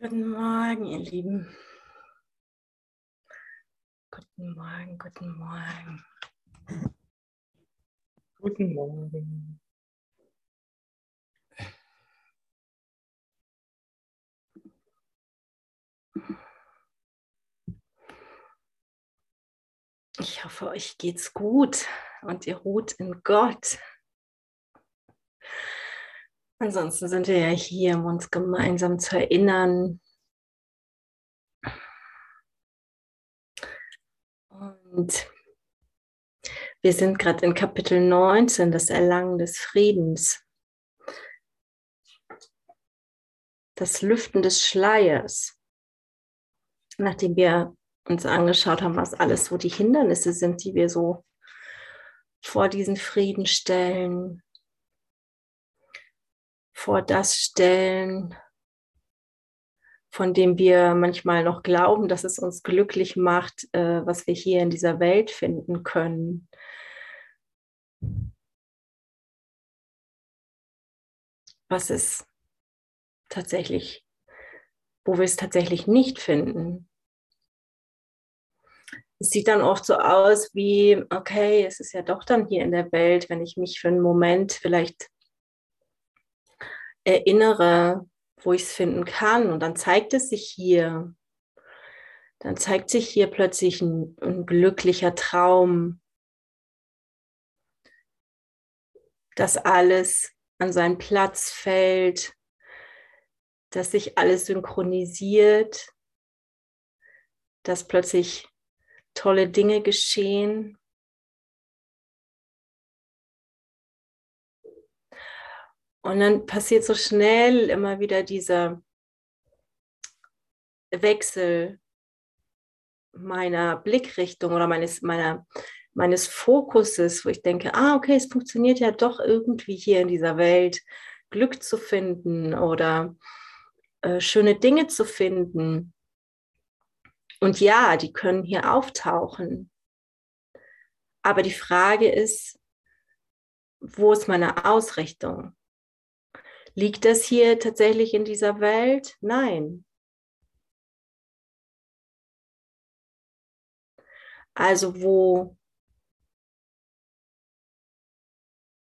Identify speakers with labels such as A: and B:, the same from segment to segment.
A: Guten Morgen, ihr Lieben. Guten Morgen, guten Morgen.
B: Guten Morgen.
A: Ich hoffe, euch geht's gut und ihr ruht in Gott. Ansonsten sind wir ja hier, um uns gemeinsam zu erinnern. Und wir sind gerade in Kapitel 19, das Erlangen des Friedens. Das Lüften des Schleiers. Nachdem wir uns angeschaut haben, was alles so die Hindernisse sind, die wir so vor diesen Frieden stellen, vor das stellen, von dem wir manchmal noch glauben, dass es uns glücklich macht, äh, was wir hier in dieser Welt finden können. Was ist tatsächlich, wo wir es tatsächlich nicht finden. Es sieht dann oft so aus wie, okay, es ist ja doch dann hier in der Welt, wenn ich mich für einen Moment vielleicht erinnere, wo ich es finden kann. Und dann zeigt es sich hier. Dann zeigt sich hier plötzlich ein, ein glücklicher Traum, dass alles an seinen Platz fällt, dass sich alles synchronisiert, dass plötzlich tolle Dinge geschehen. Und dann passiert so schnell immer wieder dieser Wechsel meiner Blickrichtung oder meines, meiner, meines Fokuses, wo ich denke, ah, okay, es funktioniert ja doch irgendwie hier in dieser Welt, Glück zu finden oder äh, schöne Dinge zu finden. Und ja, die können hier auftauchen. Aber die Frage ist, wo ist meine Ausrichtung? Liegt das hier tatsächlich in dieser Welt? Nein. Also wo,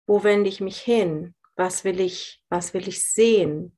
A: wo wende ich mich hin? Was will ich, was will ich sehen?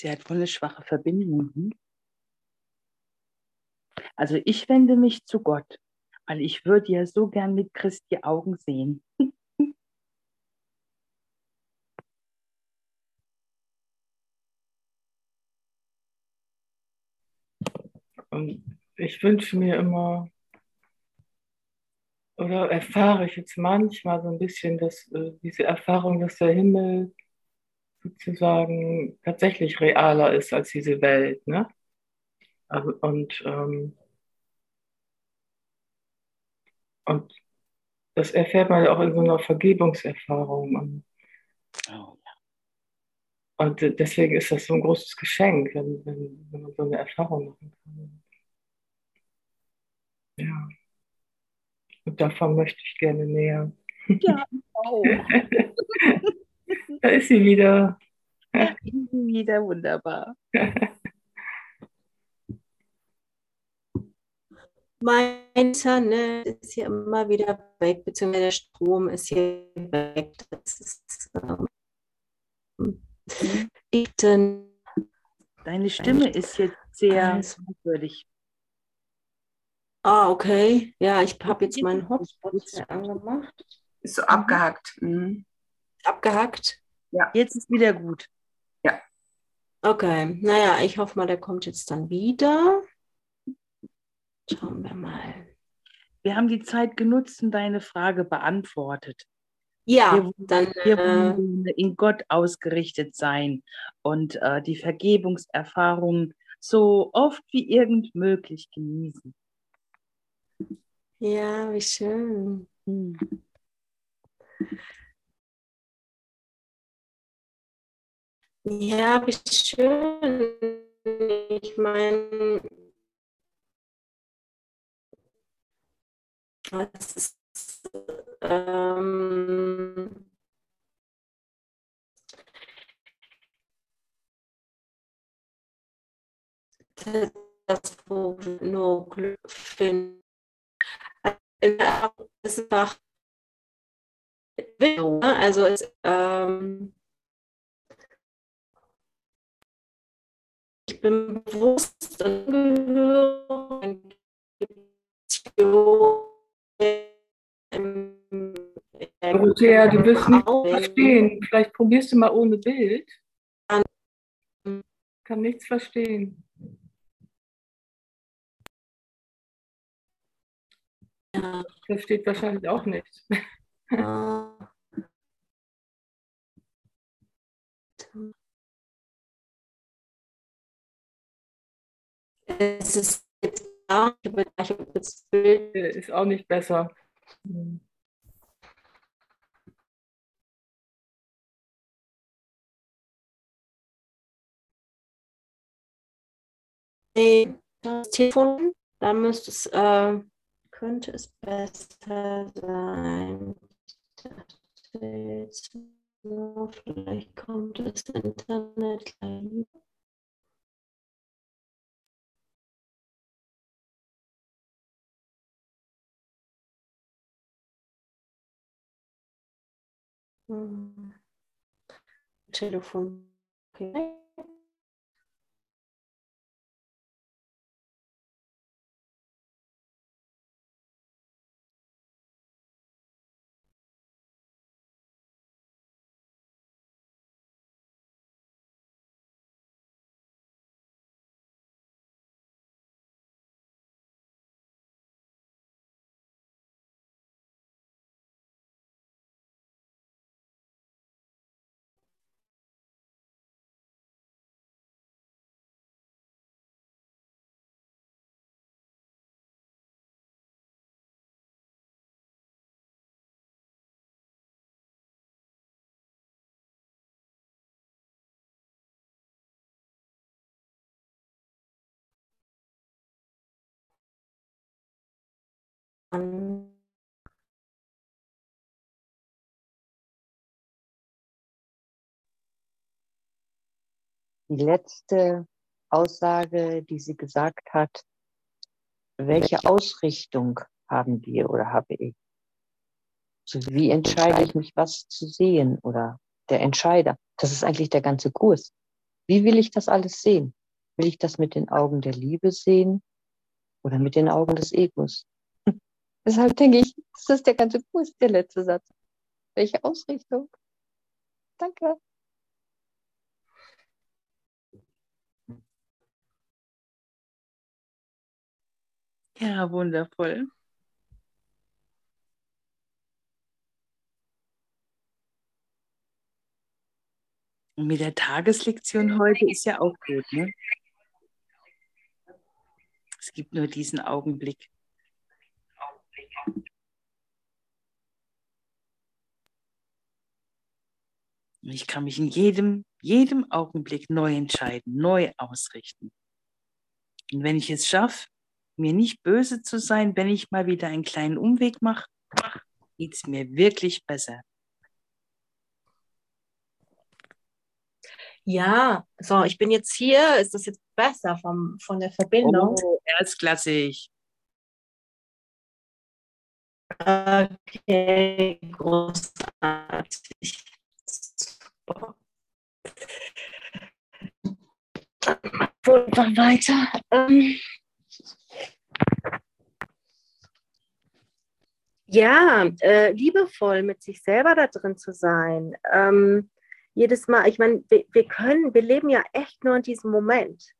B: Sie hat wohl eine schwache Verbindung. Hm? Also ich wende mich zu Gott, weil ich würde ja so gern mit Christi Augen sehen.
C: Und ich wünsche mir immer, oder erfahre ich jetzt manchmal so ein bisschen, dass äh, diese Erfahrung, dass der Himmel sozusagen tatsächlich realer ist als diese Welt. Ne? Also, und, ähm, und das erfährt man ja auch in so einer Vergebungserfahrung. Und,
B: Oh,
C: und deswegen ist das so ein großes Geschenk, wenn, wenn, wenn man so eine Erfahrung machen kann. Ja. Und davon möchte ich gerne näher.
B: ja. Oh.
C: Da ist sie wieder.
B: Wieder wunderbar.
A: Mein Internet ist hier immer wieder weg, beziehungsweise der Strom ist hier weg. Das ist ähm, liegt in-
B: Deine Stimme ist jetzt sehr merkwürdig.
A: Ah, okay. Ja, ich habe jetzt meinen. Hotspot angemacht.
D: Ist so abgehackt. Mhm.
A: Abgehackt.
B: Jetzt ist wieder gut.
A: Okay, naja, ich hoffe mal, der kommt jetzt dann wieder. Schauen wir mal.
B: Wir haben die Zeit genutzt und deine Frage beantwortet.
A: Ja,
B: Wir wollen-
A: dann
B: Wir
A: äh,
B: wollen in Gott ausgerichtet sein und äh, die Vergebungserfahrung so oft wie irgend möglich genießen.
A: ja, wie schön.
B: Hm.
A: Ja, wie schön. Ich meine, es ist ähm, das, wo nur Glück finden. Es ist einfach, also es, ähm, ich bin bewusst
C: Dorothea, du wirst nicht verstehen. Vielleicht probierst du mal ohne Bild. Kann nichts verstehen.
A: Ja,
C: Versteht wahrscheinlich auch nichts.
A: Es ist jetzt da, das Bild.
C: Äh, Ist auch nicht besser. Hm.
A: Nee, das Telefon, da müsste es, äh, könnte es besser sein. Jetzt vielleicht kommt das Internet gleich. Hm. Telefon. Okay. An
E: die letzte Aussage, die sie gesagt hat, welche Ausrichtung haben wir oder habe ich? Also wie entscheide ich mich, was zu sehen oder der Entscheider? Das ist eigentlich der ganze Kurs. Wie will ich das alles sehen? Will ich das mit den Augen der Liebe sehen oder mit den Augen des Egos? Deshalb denke ich, das ist der ganze Kurs, der letzte Satz. Welche Ausrichtung? Danke.
B: Ja, wundervoll. Und mit der Tageslektion heute ist ja auch gut, ne? Es gibt nur diesen Augenblick. Ich kann mich in jedem, jedem Augenblick neu entscheiden, neu ausrichten. Und wenn ich es schaffe, mir nicht böse zu sein, wenn ich mal wieder einen kleinen Umweg mache, geht es mir wirklich besser.
A: Ja, so, ich bin jetzt hier. Ist das jetzt besser vom, von der Verbindung?
B: Oh, erstklassig.
A: Okay, großartig. Super. Dann weiter. Ähm, ja, äh, liebevoll mit sich selber da drin zu sein. Ähm, jedes Mal, ich meine, wir, wir können, wir leben ja echt nur in diesem Moment.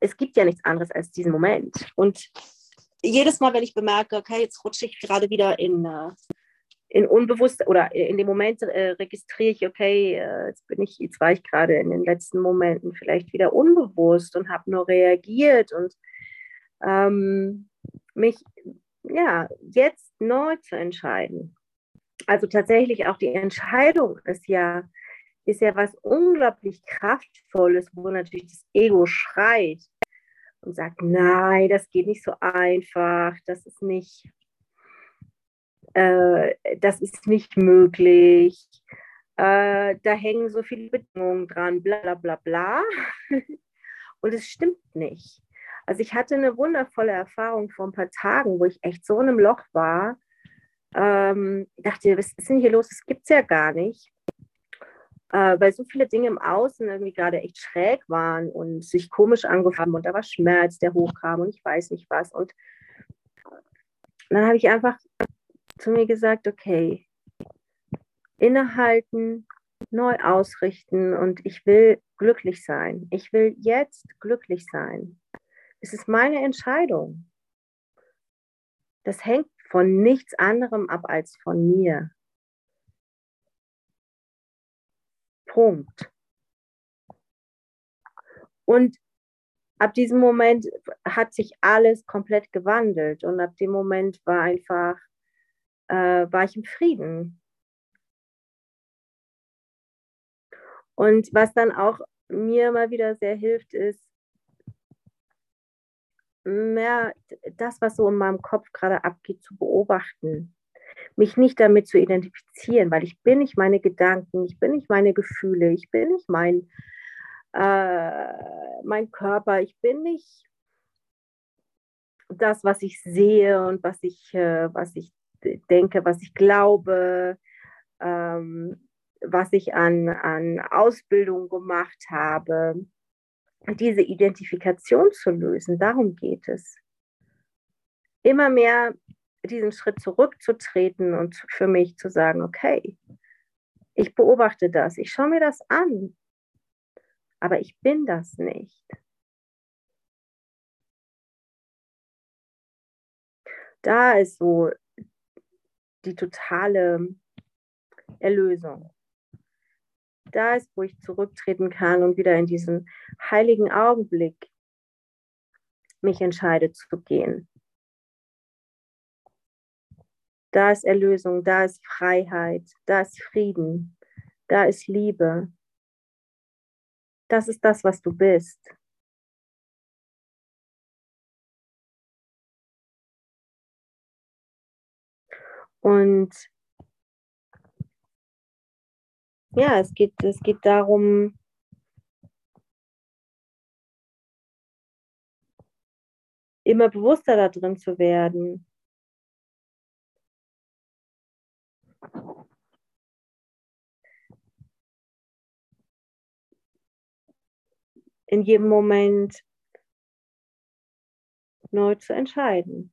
A: Es gibt ja nichts anderes als diesen Moment. Und jedes Mal, wenn ich bemerke, okay, jetzt rutsche ich gerade wieder in, äh, in unbewusst oder in dem Moment äh, registriere ich, okay, äh, jetzt bin ich, jetzt war ich gerade in den letzten Momenten vielleicht wieder unbewusst und habe nur reagiert und ähm, mich ja jetzt neu zu entscheiden. Also tatsächlich auch die Entscheidung ist ja, ist ja was unglaublich Kraftvolles, wo natürlich das Ego schreit und sagt, nein, das geht nicht so einfach, das ist nicht, äh, das ist nicht möglich, äh, da hängen so viele Bedingungen dran, bla bla bla bla. und es stimmt nicht. Also ich hatte eine wundervolle Erfahrung vor ein paar Tagen, wo ich echt so in einem Loch war. Ähm, dachte, was ist denn hier los? Das gibt es ja gar nicht. Äh, weil so viele Dinge im Außen irgendwie gerade echt schräg waren und sich komisch angefühlt haben und da war Schmerz, der hochkam und ich weiß nicht was. Und dann habe ich einfach zu mir gesagt, okay, innehalten, neu ausrichten und ich will glücklich sein. Ich will jetzt glücklich sein. Es ist meine Entscheidung. Das hängt von nichts anderem ab als von mir. Punkt. Und ab diesem Moment hat sich alles komplett gewandelt und ab dem Moment war einfach, äh, war ich im Frieden. Und was dann auch mir mal wieder sehr hilft, ist, mehr das, was so in meinem Kopf gerade abgeht, zu beobachten. Mich nicht damit zu identifizieren, weil ich bin nicht meine Gedanken, ich bin nicht meine Gefühle, ich bin nicht mein, äh, mein Körper, ich bin nicht das, was ich sehe und was ich, äh, was ich denke, was ich glaube, ähm, was ich an, an Ausbildung gemacht habe diese Identifikation zu lösen. Darum geht es. Immer mehr diesen Schritt zurückzutreten und für mich zu sagen, okay, ich beobachte das, ich schaue mir das an, aber ich bin das nicht. Da ist so die totale Erlösung da ist, wo ich zurücktreten kann und wieder in diesen heiligen Augenblick mich entscheide zu gehen. Da ist Erlösung, da ist Freiheit, da ist Frieden, da ist Liebe. Das ist das, was du bist. Und ja, es geht, es geht darum, immer bewusster da drin zu werden. In jedem Moment neu zu entscheiden.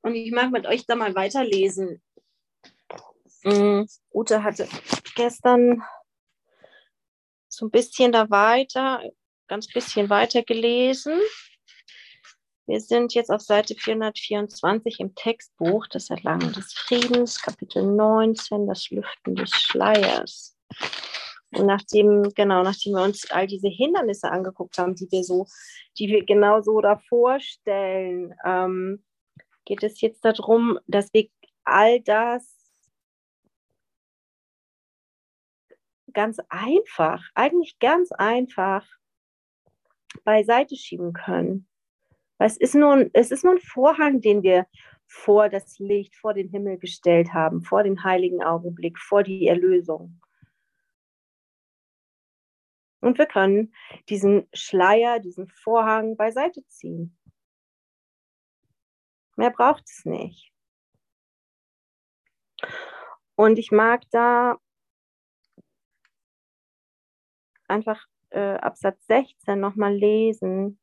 A: Und ich mag mit euch da mal weiterlesen. Mhm. Ute hatte gestern so ein bisschen da weiter, ganz bisschen weiter gelesen. Wir sind jetzt auf Seite 424 im Textbuch, das Erlangen des Friedens, Kapitel 19, das Lüften des Schleiers. Und nachdem, genau, nachdem wir uns all diese Hindernisse angeguckt haben, die wir so, die wir genau so davor stellen, ähm, geht es jetzt darum, dass wir all das ganz einfach, eigentlich ganz einfach beiseite schieben können. Es ist, nur ein, es ist nur ein Vorhang, den wir vor das Licht, vor den Himmel gestellt haben, vor den heiligen Augenblick, vor die Erlösung. Und wir können diesen Schleier, diesen Vorhang beiseite ziehen. Mehr braucht es nicht. Und ich mag da einfach äh, Absatz 16 nochmal lesen.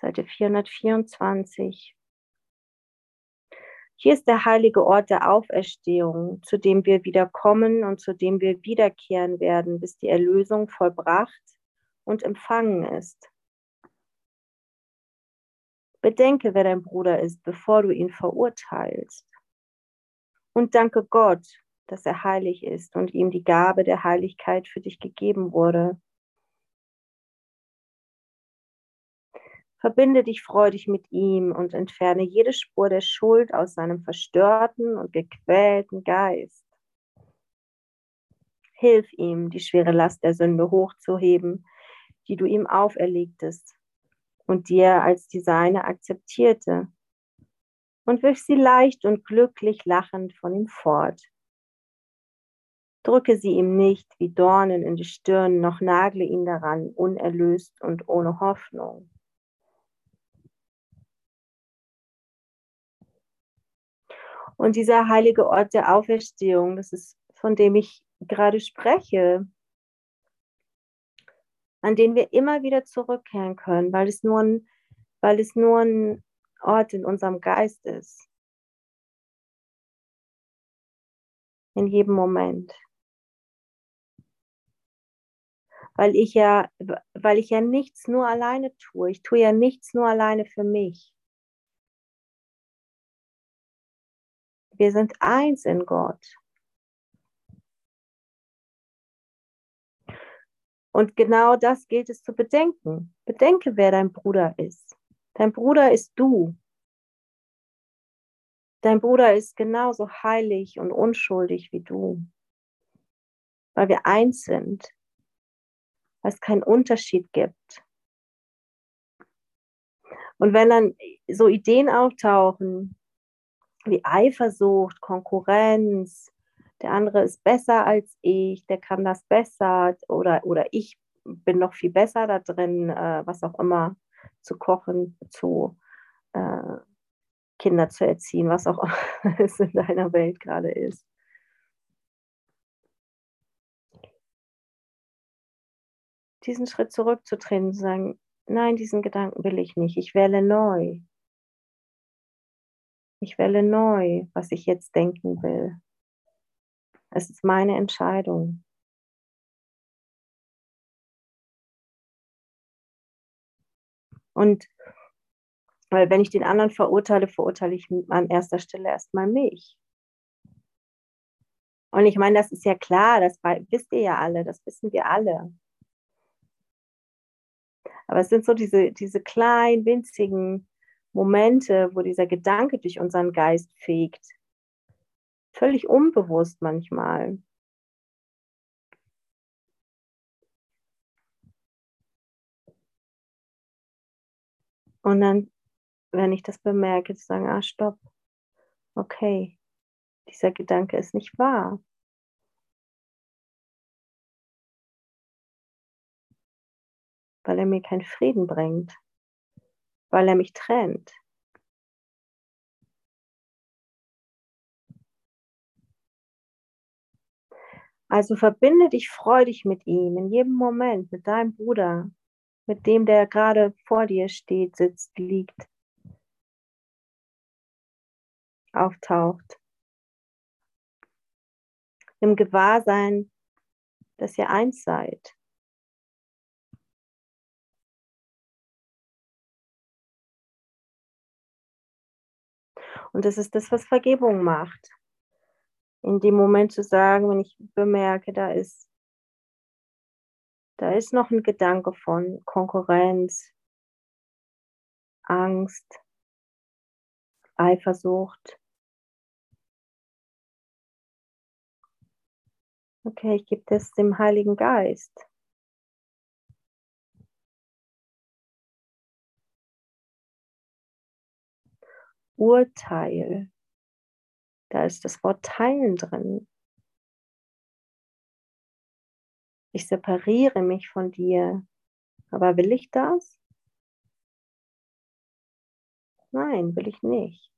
A: Seite 424. Hier ist der heilige Ort der Auferstehung, zu dem wir wieder kommen und zu dem wir wiederkehren werden, bis die Erlösung vollbracht und empfangen ist. Bedenke, wer dein Bruder ist, bevor du ihn verurteilst. Und danke Gott, dass er heilig ist und ihm die Gabe der Heiligkeit für dich gegeben wurde. Verbinde dich freudig mit ihm und entferne jede Spur der Schuld aus seinem verstörten und gequälten Geist. Hilf ihm, die schwere Last der Sünde hochzuheben, die du ihm auferlegtest und die er als die seine akzeptierte, und wirf sie leicht und glücklich lachend von ihm fort. Drücke sie ihm nicht wie Dornen in die Stirn, noch nagle ihn daran, unerlöst und ohne Hoffnung. Und dieser heilige Ort der Auferstehung, das ist, von dem ich gerade spreche, an den wir immer wieder zurückkehren können, weil es nur ein, weil es nur ein Ort in unserem Geist ist. In jedem Moment. Weil ich ja, weil ich ja nichts nur alleine tue. Ich tue ja nichts nur alleine für mich. Wir sind eins in Gott. Und genau das gilt es zu bedenken. Bedenke, wer dein Bruder ist. Dein Bruder ist du. Dein Bruder ist genauso heilig und unschuldig wie du, weil wir eins sind, weil es keinen Unterschied gibt. Und wenn dann so Ideen auftauchen wie Eifersucht, Konkurrenz, der andere ist besser als ich, der kann das besser oder, oder ich bin noch viel besser da drin, äh, was auch immer, zu kochen, zu äh, Kinder zu erziehen, was auch immer es in deiner Welt gerade ist. Diesen Schritt zurückzutreten, zu sagen, nein, diesen Gedanken will ich nicht, ich wähle neu. Ich wähle neu, was ich jetzt denken will. Es ist meine Entscheidung. Und weil wenn ich den anderen verurteile, verurteile ich an erster Stelle erstmal mich. Und ich meine, das ist ja klar, das wisst ihr ja alle, das wissen wir alle. Aber es sind so diese, diese kleinen, winzigen Momente, wo dieser Gedanke durch unseren Geist fegt, völlig unbewusst manchmal. Und dann, wenn ich das bemerke, zu sagen, ah, stopp, okay, dieser Gedanke ist nicht wahr. Weil er mir keinen Frieden bringt, weil er mich trennt. Also verbinde dich freudig mit ihm in jedem Moment, mit deinem Bruder, mit dem, der gerade vor dir steht, sitzt, liegt, auftaucht. Im Gewahrsein, dass ihr eins seid. Und das ist das, was Vergebung macht. in dem Moment zu sagen, wenn ich bemerke, da ist, da ist noch ein Gedanke von Konkurrenz, Angst, Eifersucht. Okay, ich gebe das dem Heiligen Geist. Urteil. Da ist das Wort teilen drin. Ich separiere mich von dir. Aber will ich das? Nein, will ich nicht.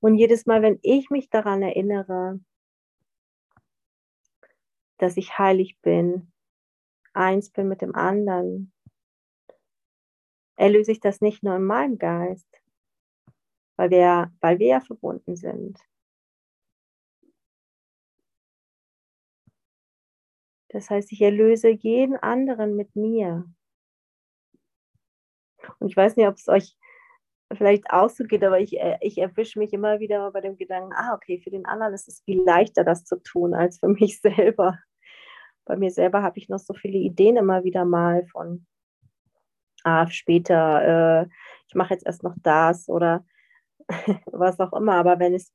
A: Und jedes Mal, wenn ich mich daran erinnere, dass ich heilig bin, eins bin mit dem anderen, erlöse ich das nicht nur in meinem Geist, weil wir, weil wir ja verbunden sind. Das heißt, ich erlöse jeden anderen mit mir. Und ich weiß nicht, ob es euch vielleicht auch so geht, aber ich, äh, ich erwische mich immer wieder bei dem Gedanken, ah, okay, für den anderen ist es viel leichter, das zu tun, als für mich selber. Bei mir selber habe ich noch so viele Ideen immer wieder mal von, ah, später, äh, ich mache jetzt erst noch das oder was auch immer. Aber wenn es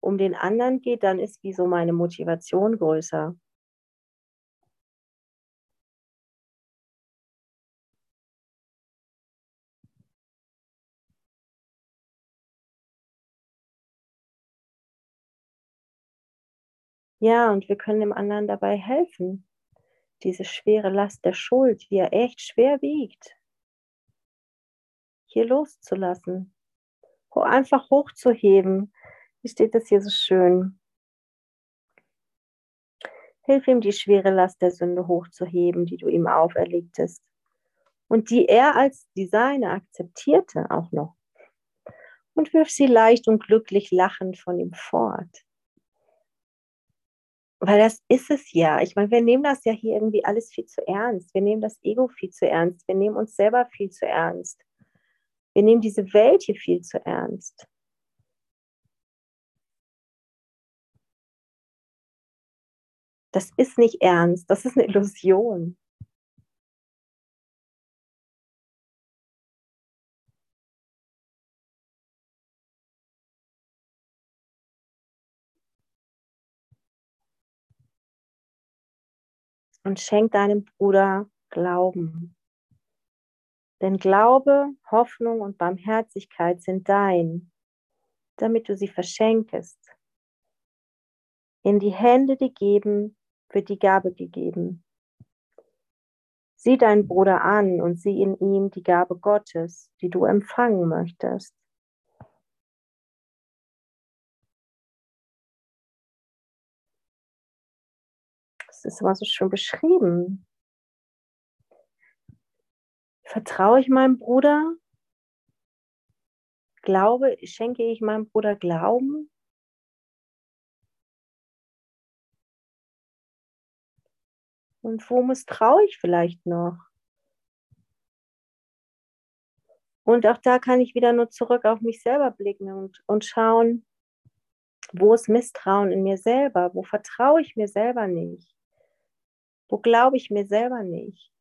A: um den anderen geht, dann ist wie so meine Motivation größer. Ja, und wir können dem anderen dabei helfen, diese schwere Last der Schuld, die ja echt schwer wiegt, hier loszulassen, einfach hochzuheben. Wie steht das hier so schön? Hilf ihm, die schwere Last der Sünde hochzuheben, die du ihm auferlegtest und die er als die seine akzeptierte auch noch. Und wirf sie leicht und glücklich lachend von ihm fort. Weil das ist es ja. Ich meine, wir nehmen das ja hier irgendwie alles viel zu ernst. Wir nehmen das Ego viel zu ernst. Wir nehmen uns selber viel zu ernst. Wir nehmen diese Welt hier viel zu ernst. Das ist nicht ernst, das ist eine Illusion. Und schenk deinem Bruder Glauben. Denn Glaube, Hoffnung und Barmherzigkeit sind dein, damit du sie verschenkest. In die Hände, die geben, wird die Gabe gegeben. Sieh deinen Bruder an und sieh in ihm die Gabe Gottes, die du empfangen möchtest. Ist immer so schön beschrieben. Vertraue ich meinem Bruder? Glaube, schenke ich meinem Bruder Glauben? Und wo misstraue ich vielleicht noch? Und auch da kann ich wieder nur zurück auf mich selber blicken und, und schauen, wo ist Misstrauen in mir selber? Wo vertraue ich mir selber nicht? Wo glaube ich mir selber nicht?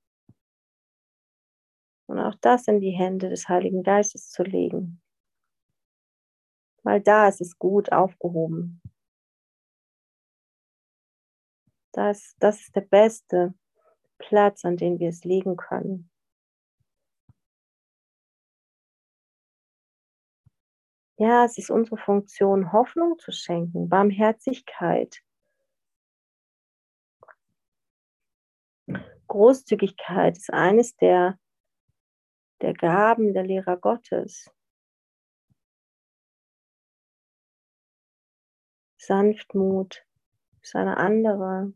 A: Und auch das in die Hände des Heiligen Geistes zu legen. Weil da ist es gut aufgehoben. Das, das ist der beste Platz, an den wir es legen können. Ja, es ist unsere Funktion, Hoffnung zu schenken, Barmherzigkeit, Großzügigkeit ist eines der, der Gaben der Lehrer Gottes. Sanftmut ist eine andere.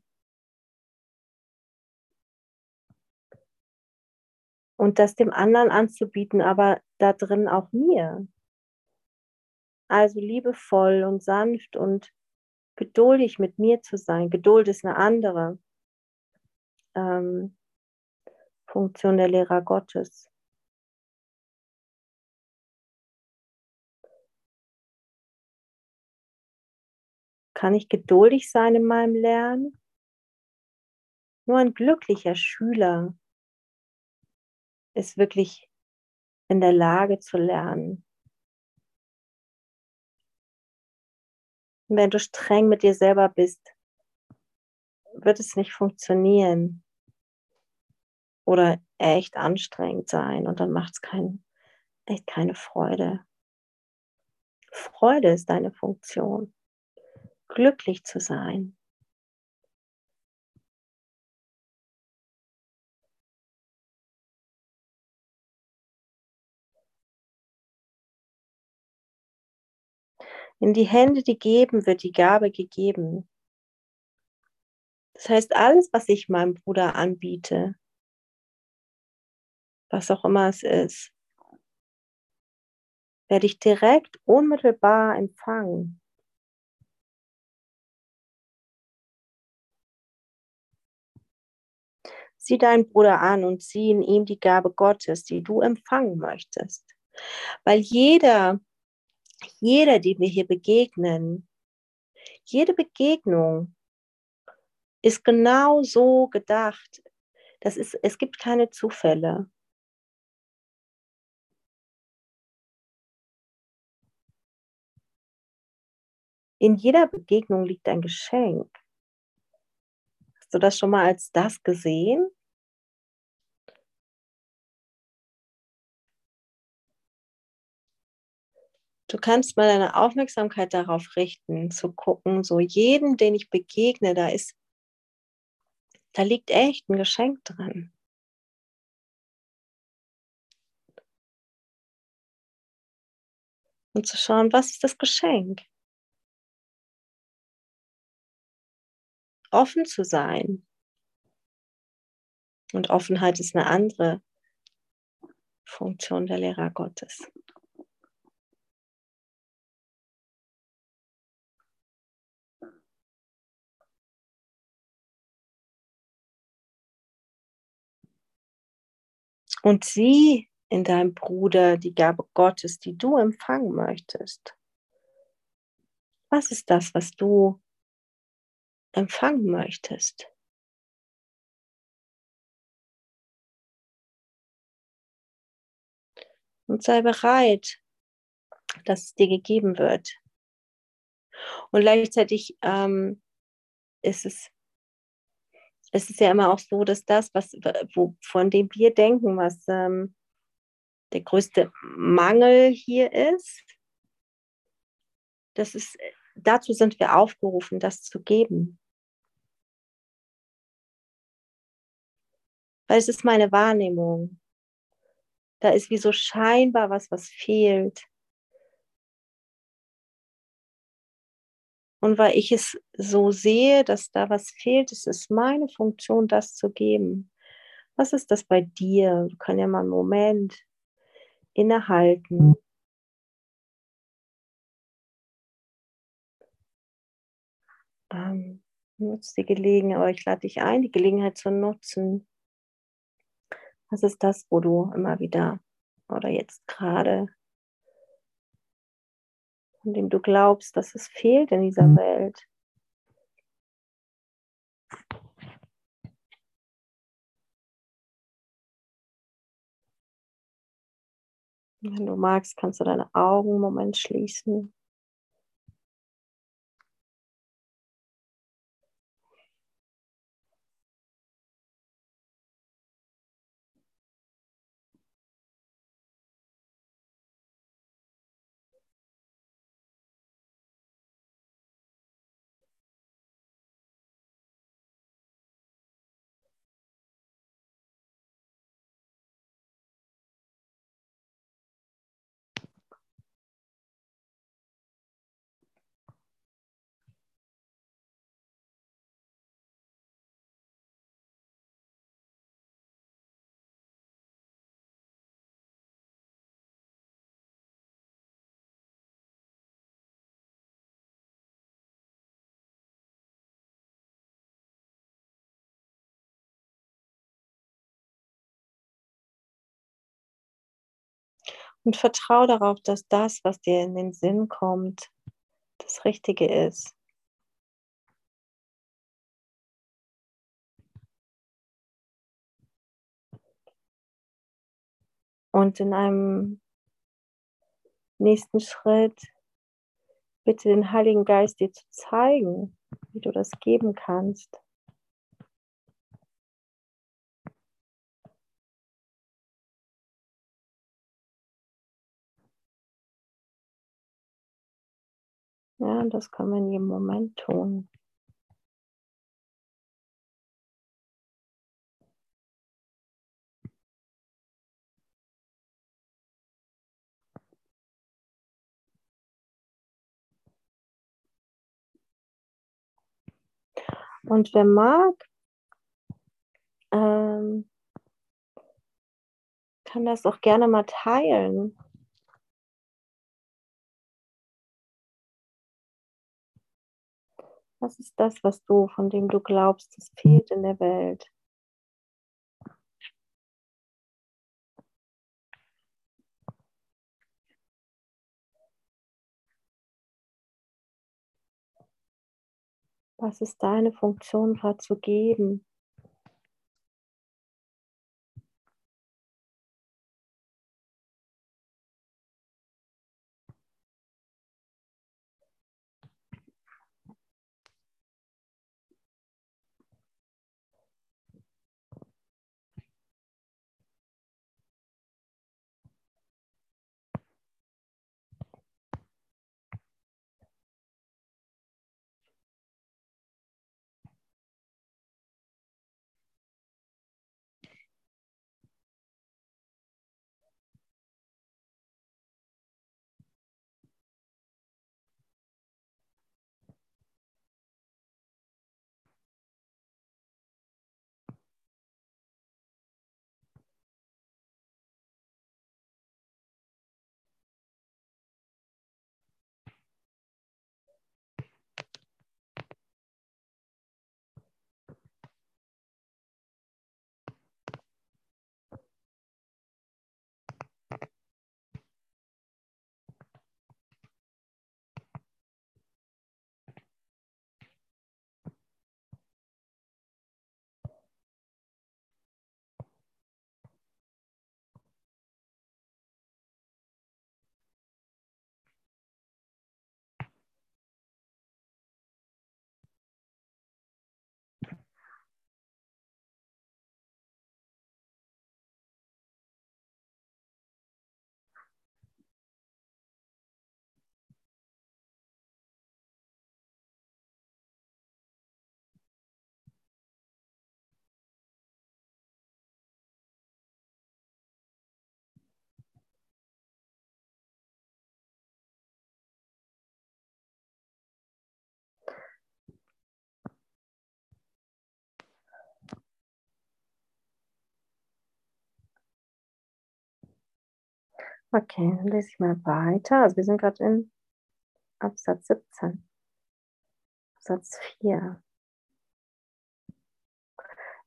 A: Und das dem anderen anzubieten, aber da drin auch mir. Also liebevoll und sanft und geduldig mit mir zu sein. Geduld ist eine andere ähm, Funktion der Lehrer Gottes. Kann ich geduldig sein in meinem Lernen? Nur ein glücklicher Schüler ist wirklich in der Lage zu lernen. Wenn du streng mit dir selber bist, wird es nicht funktionieren oder echt anstrengend sein und dann macht es kein, echt keine Freude. Freude ist deine Funktion, glücklich zu sein. In die Hände, die geben, wird die Gabe gegeben. Das heißt, alles, was ich meinem Bruder anbiete, was auch immer es ist, werde ich direkt unmittelbar empfangen. Sieh deinen Bruder an und sieh in ihm die Gabe Gottes, die du empfangen möchtest. Weil jeder, jeder, dem wir hier begegnen, jede Begegnung ist genau so gedacht. Das ist, es gibt keine Zufälle. In jeder Begegnung liegt ein Geschenk. Hast du das schon mal als das gesehen? Du kannst mal deine Aufmerksamkeit darauf richten, zu gucken, so jeden, den ich begegne, da ist, da liegt echt ein Geschenk drin. Und zu schauen, was ist das Geschenk? Offen zu sein. Und Offenheit ist eine andere Funktion der Lehrer Gottes. Und sieh in deinem Bruder die Gabe Gottes, die du empfangen möchtest. Was ist das, was du empfangen möchtest? Und sei bereit, dass es dir gegeben wird. Und gleichzeitig ähm, ist es es ist ja immer auch so, dass das, was, wo, von dem wir denken, was ähm, der größte Mangel hier ist, das ist, dazu sind wir aufgerufen, das zu geben. Weil es ist meine Wahrnehmung. Da ist wie so scheinbar was, was fehlt. Und weil ich es so sehe, dass da was fehlt, ist es meine Funktion, das zu geben. Was ist das bei dir? Du kannst ja mal einen Moment innehalten. Ähm, nutz die Gelegenheit, aber ich lade dich ein, die Gelegenheit zu nutzen. Was ist das, wo du immer wieder oder jetzt gerade von dem du glaubst, dass es fehlt in dieser mhm. Welt. Wenn du magst, kannst du deine Augen einen Moment schließen. Und vertraue darauf, dass das, was dir in den Sinn kommt, das Richtige ist. Und in einem nächsten Schritt bitte den Heiligen Geist dir zu zeigen, wie du das geben kannst. Ja, das kann man in jedem Moment tun. Und wer mag, ähm, kann das auch gerne mal teilen. Was ist das, was du, von dem du glaubst, es fehlt in der Welt? Was ist deine Funktion gerade zu geben? Okay, dann lese ich mal weiter. Also wir sind gerade in Absatz 17. Absatz 4.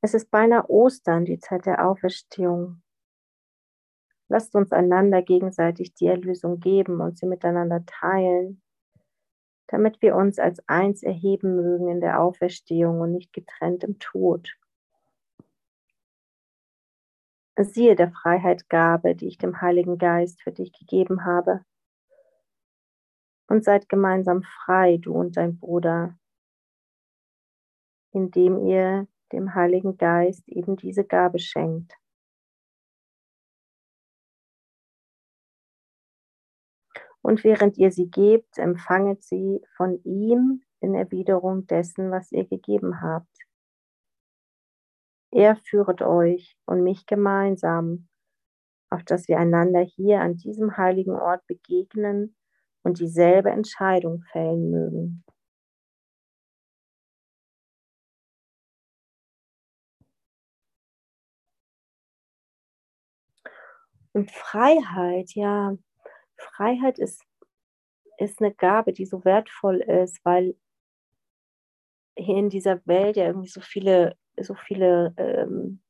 A: Es ist beinahe Ostern, die Zeit der Auferstehung. Lasst uns einander gegenseitig die Erlösung geben und sie miteinander teilen, damit wir uns als eins erheben mögen in der Auferstehung und nicht getrennt im Tod. Siehe der Freiheit Gabe, die ich dem Heiligen Geist für dich gegeben habe. Und seid gemeinsam frei, du und dein Bruder, indem ihr dem Heiligen Geist eben diese Gabe schenkt. Und während ihr sie gebt, empfanget sie von ihm in Erwiderung dessen, was ihr gegeben habt. Er führet euch und mich gemeinsam, auf dass wir einander hier an diesem heiligen Ort begegnen und dieselbe Entscheidung fällen mögen. Und Freiheit, ja, Freiheit ist, ist eine Gabe, die so wertvoll ist, weil hier in dieser Welt ja irgendwie so viele so viele, ähm,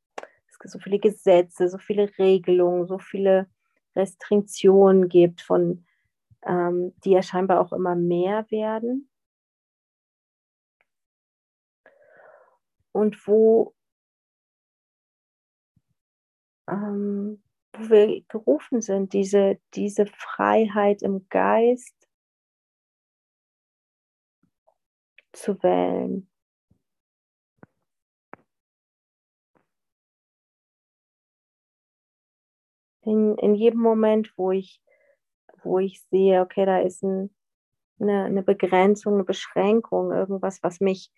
A: so viele Gesetze, so viele Regelungen, so viele Restriktionen gibt, von, ähm, die ja scheinbar auch immer mehr werden. Und wo, ähm, wo wir gerufen sind, diese, diese Freiheit im Geist zu wählen. In, in jedem Moment, wo ich, wo ich sehe, okay, da ist ein, eine, eine Begrenzung, eine Beschränkung, irgendwas, was mich,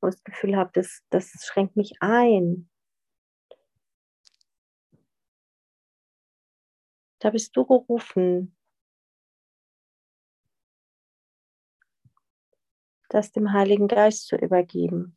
A: wo ich das Gefühl habe, das, das schränkt mich ein. Da bist du gerufen, das dem Heiligen Geist zu übergeben.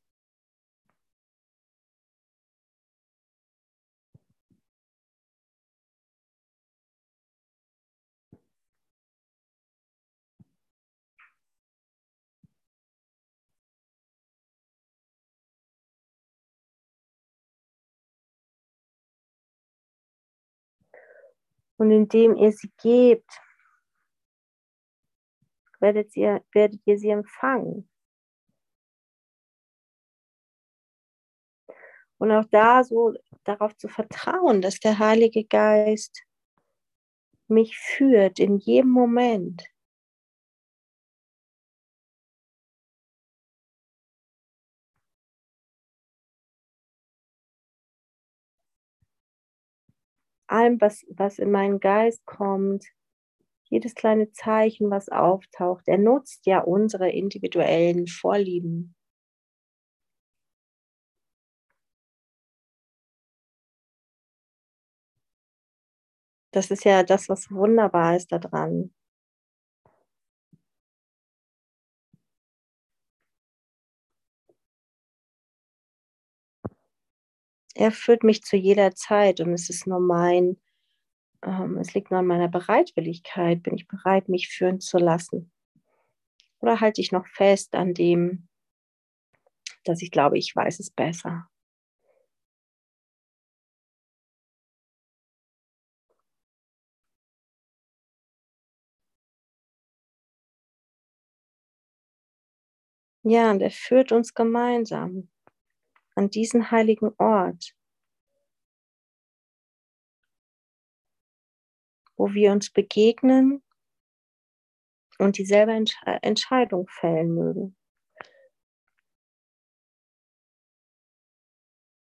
A: Und indem ihr sie gebt, werdet ihr, werdet ihr sie empfangen. Und auch da so darauf zu vertrauen, dass der Heilige Geist mich führt in jedem Moment. Allem, was, was in meinen Geist kommt, jedes kleine Zeichen, was auftaucht, er nutzt ja unsere individuellen Vorlieben. Das ist ja das, was wunderbar ist daran. Er führt mich zu jeder Zeit und es ist nur mein, ähm, es liegt nur an meiner Bereitwilligkeit. Bin ich bereit, mich führen zu lassen? Oder halte ich noch fest an dem, dass ich glaube, ich weiß es besser? Ja, und er führt uns gemeinsam an diesen heiligen Ort, wo wir uns begegnen und dieselbe Entsch Entscheidung fällen mögen.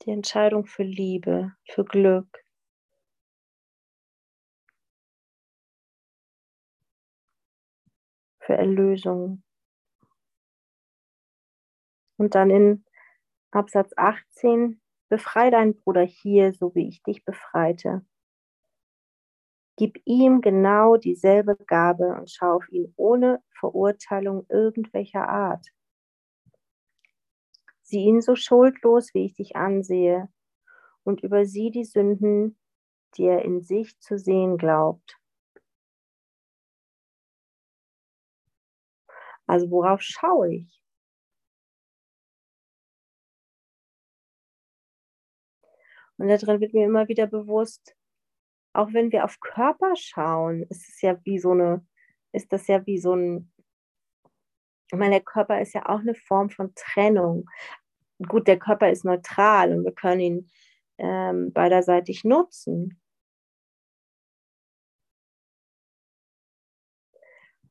A: Die Entscheidung für Liebe, für Glück. Für Erlösung. Und dann in Absatz 18, befrei deinen Bruder hier, so wie ich dich befreite. Gib ihm genau dieselbe Gabe und schau auf ihn ohne Verurteilung irgendwelcher Art. Sieh ihn so schuldlos, wie ich dich ansehe, und übersieh die Sünden, die er in sich zu sehen glaubt. Also worauf schaue ich? Und da drin wird mir immer wieder bewusst, auch wenn wir auf Körper schauen, ist es ja wie so eine, ist das ja wie so ein, ich meine, der Körper ist ja auch eine Form von Trennung. Gut, der Körper ist neutral und wir können ihn ähm, beiderseitig nutzen.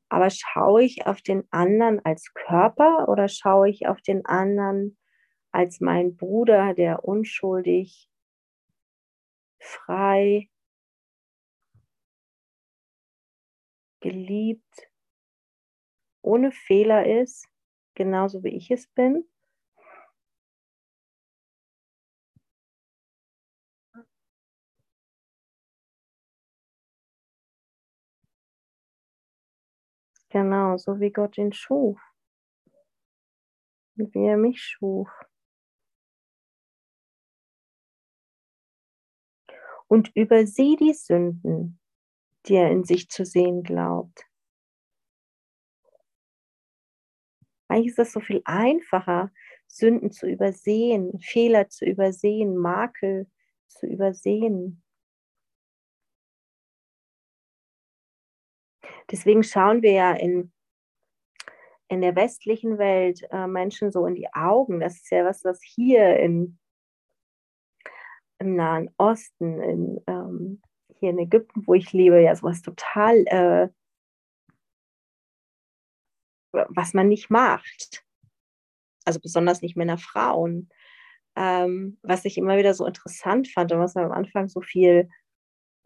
A: Aber schaue ich auf den anderen als Körper oder schaue ich auf den anderen als mein Bruder, der unschuldig frei, geliebt, ohne Fehler ist, genauso wie ich es bin. Genau, so wie Gott ihn schuf. Wie er mich schuf. Und übersieh die Sünden, die er in sich zu sehen glaubt. Eigentlich ist das so viel einfacher, Sünden zu übersehen, Fehler zu übersehen, Makel zu übersehen. Deswegen schauen wir ja in, in der westlichen Welt äh, Menschen so in die Augen. Das ist ja was, was hier in im Nahen Osten, in, ähm, hier in Ägypten, wo ich lebe, ja sowas total, äh, was man nicht macht. Also besonders nicht Männer, Frauen. Ähm, was ich immer wieder so interessant fand und was mir am Anfang so viel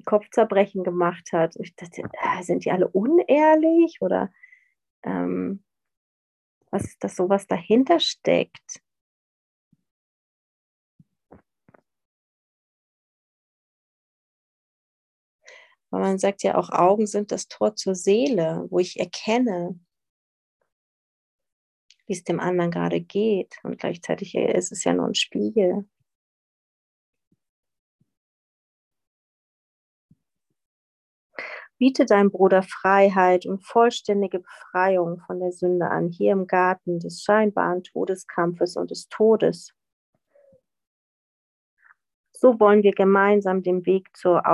A: Kopfzerbrechen gemacht hat. Ich dachte, äh, sind die alle unehrlich oder ähm, was ist das so, was dahinter steckt? Weil man sagt ja auch, Augen sind das Tor zur Seele, wo ich erkenne, wie es dem anderen gerade geht. Und gleichzeitig ist es ja nur ein Spiegel. Biete deinem Bruder Freiheit und vollständige Befreiung von der Sünde an, hier im Garten des scheinbaren Todeskampfes und des Todes. So wollen wir gemeinsam den Weg zur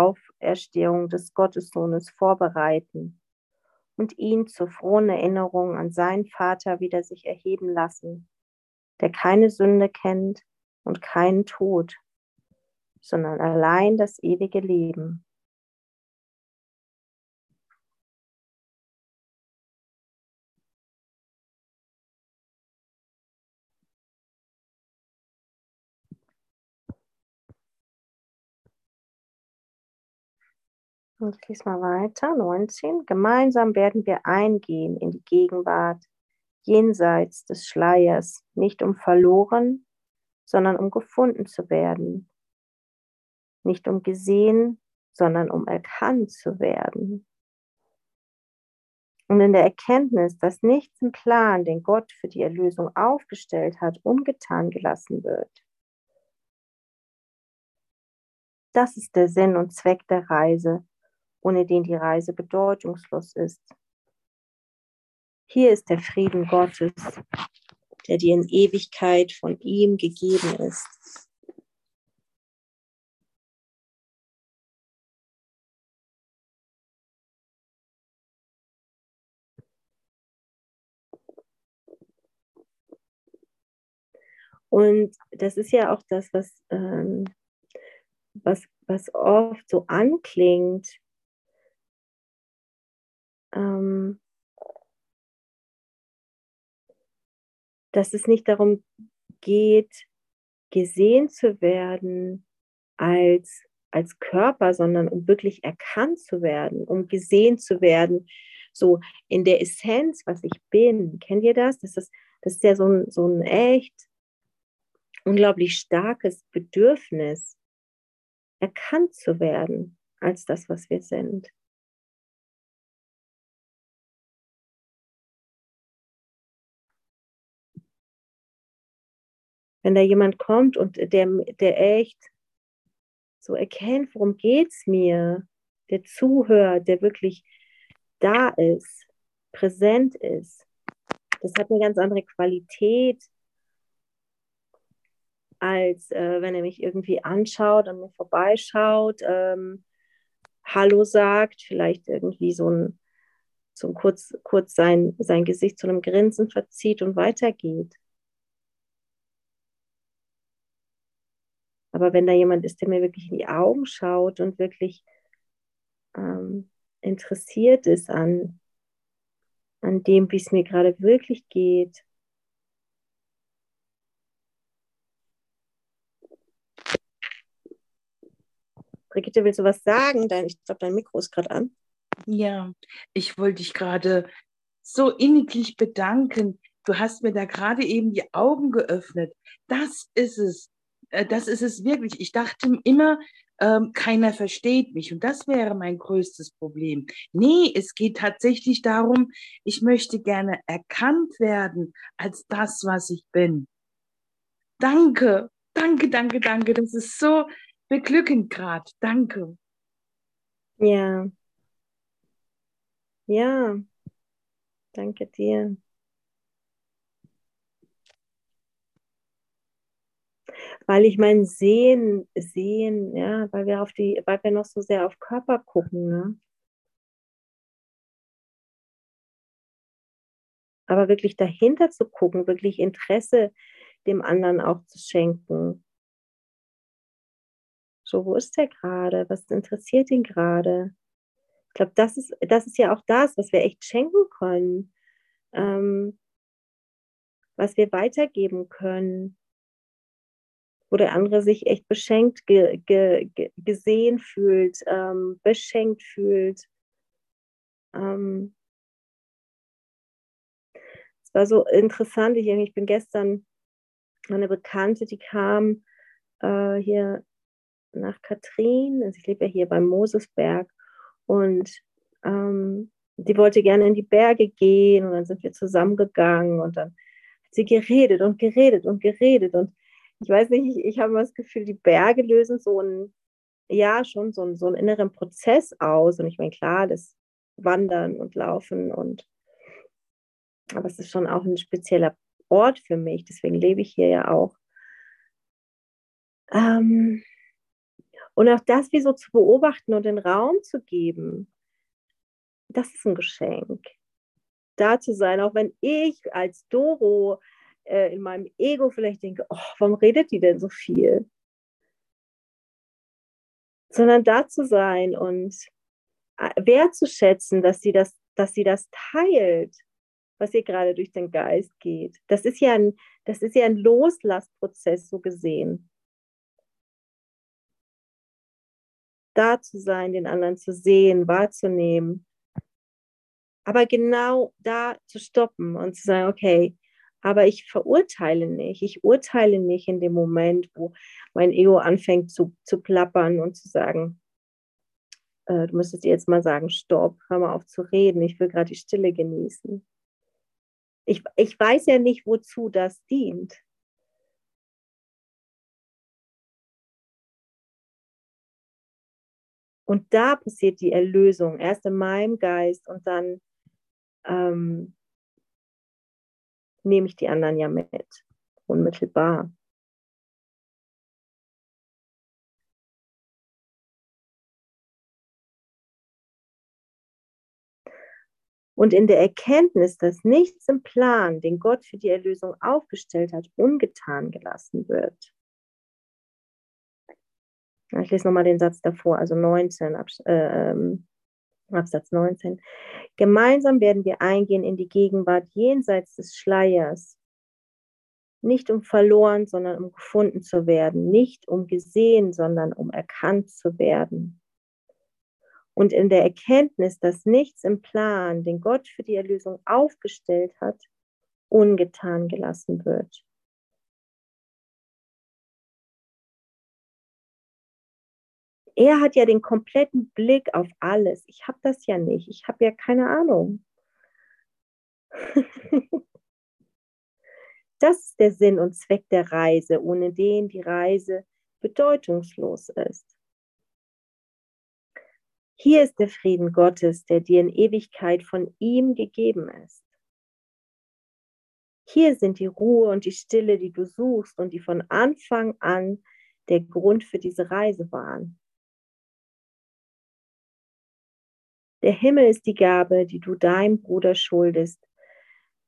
A: Auferstehung des Gottessohnes vorbereiten und ihn zur frohen Erinnerung an seinen Vater wieder sich erheben lassen, der keine Sünde kennt und keinen Tod, sondern allein das ewige Leben. Und ich lese mal weiter. 19. Gemeinsam werden wir eingehen in die Gegenwart, jenseits des Schleiers, nicht um verloren, sondern um gefunden zu werden. Nicht um gesehen, sondern um erkannt zu werden. Und in der Erkenntnis, dass nichts im Plan, den Gott für die Erlösung aufgestellt hat, ungetan gelassen wird. Das ist der Sinn und Zweck der Reise, ohne den die Reise bedeutungslos ist. Hier ist der Frieden Gottes, der dir in Ewigkeit von ihm gegeben ist. Und das ist ja auch das, was, ähm, was, was oft so anklingt, ähm, dass es nicht darum geht, gesehen zu werden als, als Körper, sondern um wirklich erkannt zu werden, um gesehen zu werden, so in der Essenz, was ich bin. Kennt ihr das? Das ist, das ist ja so ein, so ein echt unglaublich starkes Bedürfnis, erkannt zu werden als das, was wir sind. Wenn da jemand kommt und der, der echt so erkennt, worum geht es mir, der zuhört, der wirklich da ist, präsent ist, das hat eine ganz andere Qualität, als äh, wenn er mich irgendwie anschaut, an mir vorbeischaut, ähm, Hallo sagt, vielleicht irgendwie so ein, so kurz, kurz sein, sein Gesicht zu einem Grinsen verzieht und weitergeht. Aber wenn da jemand ist, der mir wirklich in die Augen schaut und wirklich ähm, interessiert ist an, an dem, wie es mir gerade wirklich geht, Brigitte, willst du was sagen? Dein, ich glaube, dein Mikro ist gerade an.
B: Ja, ich wollte dich gerade so inniglich bedanken. Du hast mir da gerade eben die Augen geöffnet. Das ist es. Äh, das ist es wirklich. Ich dachte immer, ähm, keiner versteht mich und das wäre mein größtes Problem. Nee, es geht tatsächlich darum, ich möchte gerne erkannt werden als das, was ich bin. Danke, danke, danke, danke. Das ist so beglückend gerade. Danke.
A: Ja. Ja. Danke dir. Weil ich mein Sehen, Sehen, ja, weil wir auf die, weil wir noch so sehr auf Körper gucken, ne? Aber wirklich dahinter zu gucken, wirklich Interesse dem anderen auch zu schenken. So, wo ist der gerade? Was interessiert ihn gerade? Ich glaube, das ist, das ist ja auch das, was wir echt schenken können, ähm, was wir weitergeben können, wo der andere sich echt beschenkt ge, ge, ge, gesehen fühlt, ähm, beschenkt fühlt. Ähm, es war so interessant, ich, ich bin gestern eine Bekannte, die kam äh, hier nach Katrin, also ich lebe ja hier beim Mosesberg und ähm, die wollte gerne in die Berge gehen und dann sind wir zusammengegangen und dann hat sie geredet und geredet und geredet und ich weiß nicht, ich, ich habe das Gefühl, die Berge lösen so einen, ja, schon so einen, so einen inneren Prozess aus und ich meine, klar, das Wandern und Laufen und aber es ist schon auch ein spezieller Ort für mich, deswegen lebe ich hier ja auch. Ähm, und auch das wie so zu beobachten und den Raum zu geben, das ist ein Geschenk. Da zu sein, auch wenn ich als Doro äh, in meinem Ego vielleicht denke, oh, warum redet die denn so viel? Sondern da zu sein und äh, wertzuschätzen, dass sie das, dass sie das teilt, was ihr gerade durch den Geist geht. Das ist ja ein, das ist ja ein Loslassprozess so gesehen. da zu sein, den anderen zu sehen, wahrzunehmen. Aber genau da zu stoppen und zu sagen, okay, aber ich verurteile nicht. Ich urteile nicht in dem Moment, wo mein Ego anfängt zu, zu plappern und zu sagen, äh, du müsstest jetzt mal sagen, stopp, hör mal auf zu reden, ich will gerade die Stille genießen. Ich, ich weiß ja nicht, wozu das dient. Und da passiert die Erlösung, erst in meinem Geist und dann ähm, nehme ich die anderen ja mit, unmittelbar. Und in der Erkenntnis, dass nichts im Plan, den Gott für die Erlösung aufgestellt hat, ungetan gelassen wird, ich lese nochmal den Satz davor, also 19, Abs äh, ähm, Absatz 19. Gemeinsam werden wir eingehen in die Gegenwart jenseits des Schleiers, nicht um verloren, sondern um gefunden zu werden, nicht um gesehen, sondern um erkannt zu werden. Und in der Erkenntnis, dass nichts im Plan, den Gott für die Erlösung aufgestellt hat, ungetan gelassen wird. Er hat ja den kompletten Blick auf alles. Ich habe das ja nicht. Ich habe ja keine Ahnung. das ist der Sinn und Zweck der Reise, ohne den die Reise bedeutungslos ist. Hier ist der Frieden Gottes, der dir in Ewigkeit von ihm gegeben ist. Hier sind die Ruhe und die Stille, die du suchst und die von Anfang an der Grund für diese Reise waren. Der Himmel ist die Gabe, die du deinem Bruder schuldest,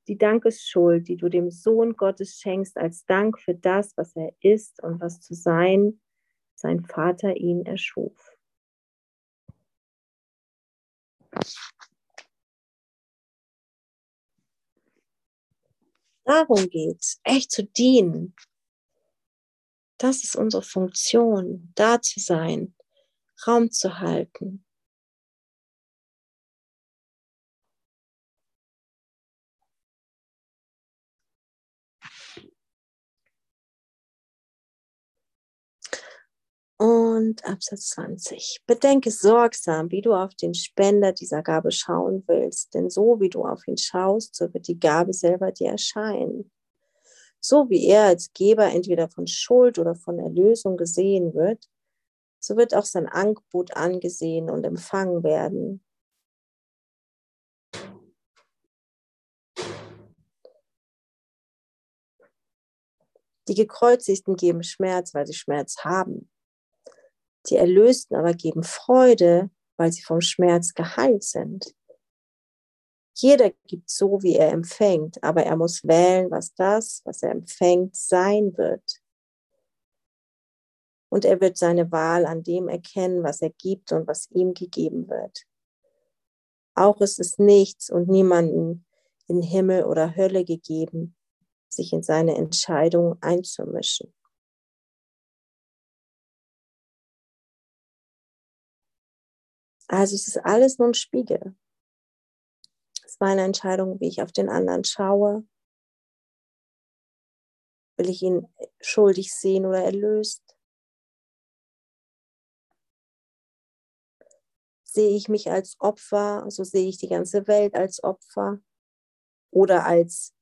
A: die Dankesschuld, die du dem Sohn Gottes schenkst als Dank für das, was er ist und was zu sein sein Vater ihn erschuf. Darum geht es, echt zu dienen. Das ist unsere Funktion, da zu sein, Raum zu halten. Und Absatz 20. Bedenke sorgsam, wie du auf den Spender dieser Gabe schauen willst, denn so wie du auf ihn schaust, so wird die Gabe selber dir erscheinen. So wie er als Geber entweder von Schuld oder von Erlösung gesehen wird, so wird auch sein Angebot angesehen und empfangen werden. Die Gekreuzigten geben Schmerz, weil sie Schmerz haben. Die Erlösten aber geben Freude, weil sie vom Schmerz geheilt sind. Jeder gibt so, wie er empfängt, aber er muss wählen, was das, was er empfängt, sein wird. Und er wird seine Wahl an dem erkennen, was er gibt und was ihm gegeben wird. Auch ist es nichts und niemanden in Himmel oder Hölle gegeben, sich in seine Entscheidung einzumischen. Also es ist alles nur ein Spiegel. Es ist meine Entscheidung, wie ich auf den anderen schaue. Will ich ihn schuldig sehen oder erlöst? Sehe ich mich als Opfer, so sehe ich die ganze Welt als Opfer oder als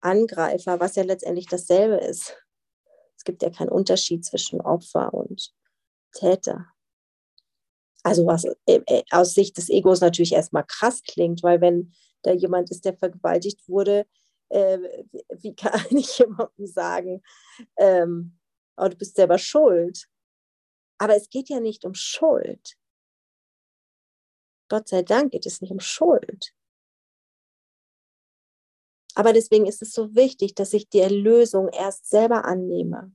A: Angreifer, was ja letztendlich dasselbe ist. Es gibt ja keinen Unterschied zwischen Opfer und Täter also was äh, äh, aus Sicht des Egos natürlich erstmal krass klingt, weil wenn da jemand ist, der vergewaltigt wurde, äh, wie kann ich jemandem sagen, ähm, oh, du bist selber schuld? Aber es geht ja nicht um Schuld. Gott sei Dank geht es nicht um Schuld. Aber deswegen ist es so wichtig, dass ich die Erlösung erst selber annehme.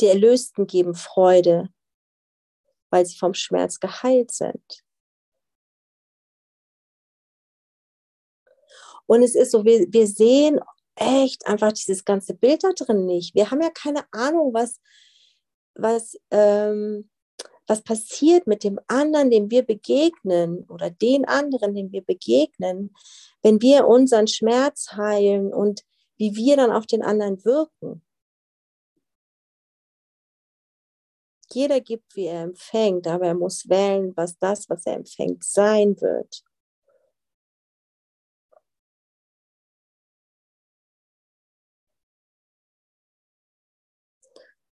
A: Die Erlösten geben Freude, weil sie vom Schmerz geheilt sind. Und es ist so, wir, wir sehen echt einfach dieses ganze Bild da drin nicht. Wir haben ja keine Ahnung, was, was, ähm, was passiert mit dem anderen, dem wir begegnen oder den anderen, dem wir begegnen, wenn wir unseren Schmerz heilen und wie wir dann auf den anderen wirken. Jeder gibt, wie er empfängt, aber er muss wählen, was das, was er empfängt, sein wird.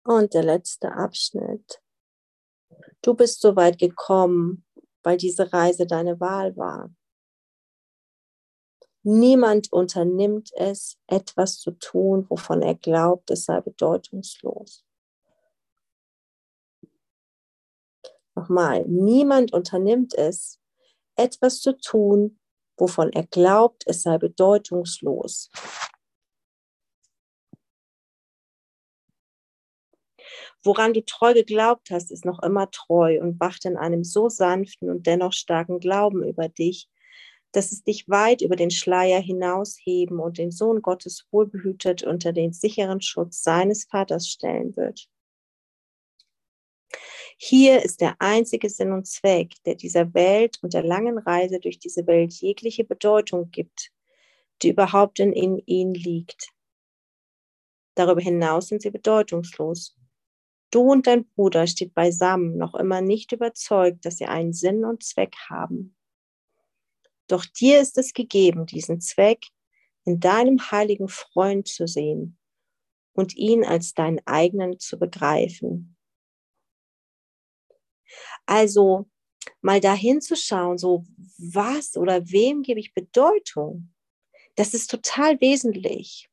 A: Und der letzte Abschnitt. Du bist so weit gekommen, weil diese Reise deine Wahl war. Niemand unternimmt es, etwas zu tun, wovon er glaubt, es sei bedeutungslos. Nochmal, niemand unternimmt es, etwas zu tun, wovon er glaubt, es sei bedeutungslos. Woran du treu geglaubt hast, ist noch immer treu und wacht in einem so sanften und dennoch starken Glauben über dich, dass es dich weit über den Schleier hinausheben und den Sohn Gottes wohlbehütet unter den sicheren Schutz seines Vaters stellen wird. Hier ist der einzige Sinn und Zweck, der dieser Welt und der langen Reise durch diese Welt jegliche Bedeutung gibt, die überhaupt in ihnen liegt. Darüber hinaus sind sie bedeutungslos. Du und dein Bruder steht beisammen, noch immer nicht überzeugt, dass sie einen Sinn und Zweck haben. Doch dir ist es gegeben, diesen Zweck in deinem heiligen Freund zu sehen und ihn als deinen eigenen zu begreifen. Also mal dahin zu schauen, so was oder wem gebe ich Bedeutung, das ist total wesentlich.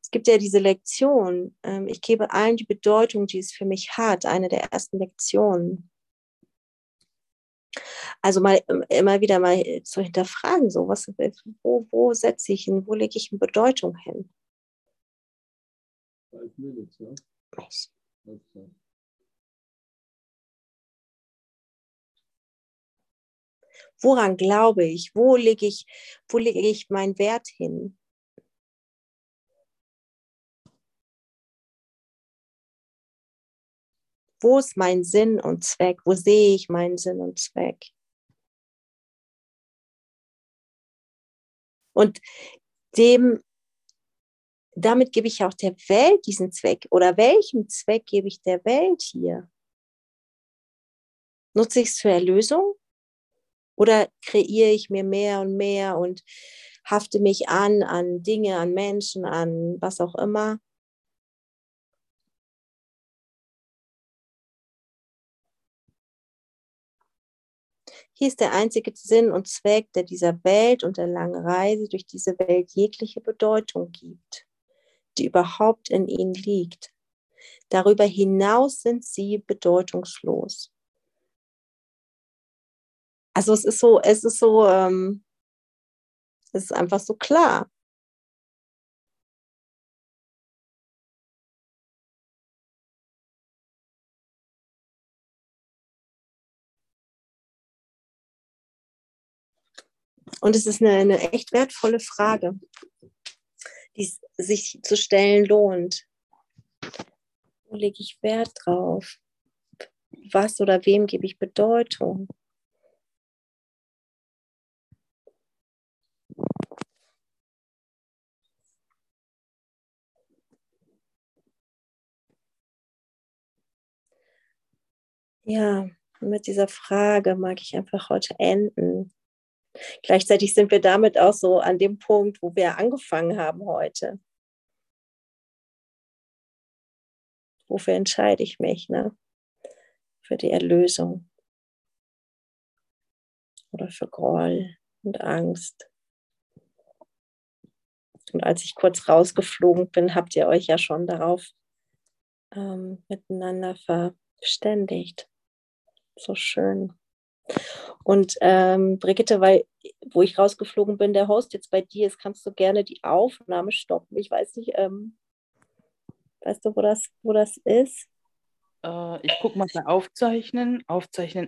A: Es gibt ja diese Lektion, ähm, ich gebe allen die Bedeutung, die es für mich hat, eine der ersten Lektionen. Also mal ähm, immer wieder mal zu hinterfragen, so was, wo, wo setze ich hin, wo lege ich eine Bedeutung hin? Five minutes, ja? Woran glaube ich? Wo lege ich, wo lege ich meinen Wert hin? Wo ist mein Sinn und Zweck? Wo sehe ich meinen Sinn und Zweck? Und dem damit gebe ich auch der Welt diesen Zweck. Oder welchen Zweck gebe ich der Welt hier? Nutze ich es für Erlösung? Oder kreiere ich mir mehr und mehr und hafte mich an, an Dinge, an Menschen, an was auch immer? Hier ist der einzige Sinn und Zweck, der dieser Welt und der langen Reise durch diese Welt jegliche Bedeutung gibt die überhaupt in ihnen liegt. Darüber hinaus sind sie bedeutungslos. Also es ist so, es ist so, ähm, es ist einfach so klar. Und es ist eine, eine echt wertvolle Frage die sich zu stellen lohnt. Wo lege ich Wert drauf? Was oder wem gebe ich Bedeutung? Ja, mit dieser Frage mag ich einfach heute enden. Gleichzeitig sind wir damit auch so an dem Punkt, wo wir angefangen haben heute. Wofür entscheide ich mich? Ne? Für die Erlösung oder für Groll und Angst. Und als ich kurz rausgeflogen bin, habt ihr euch ja schon darauf ähm, miteinander verständigt so schön. Und ähm, Brigitte, weil, wo ich rausgeflogen bin, der Host jetzt bei dir ist, kannst du gerne die Aufnahme stoppen. Ich weiß nicht, ähm, weißt du, wo das, wo das ist?
B: Äh, ich gucke mal bei Aufzeichnen, Aufzeichnen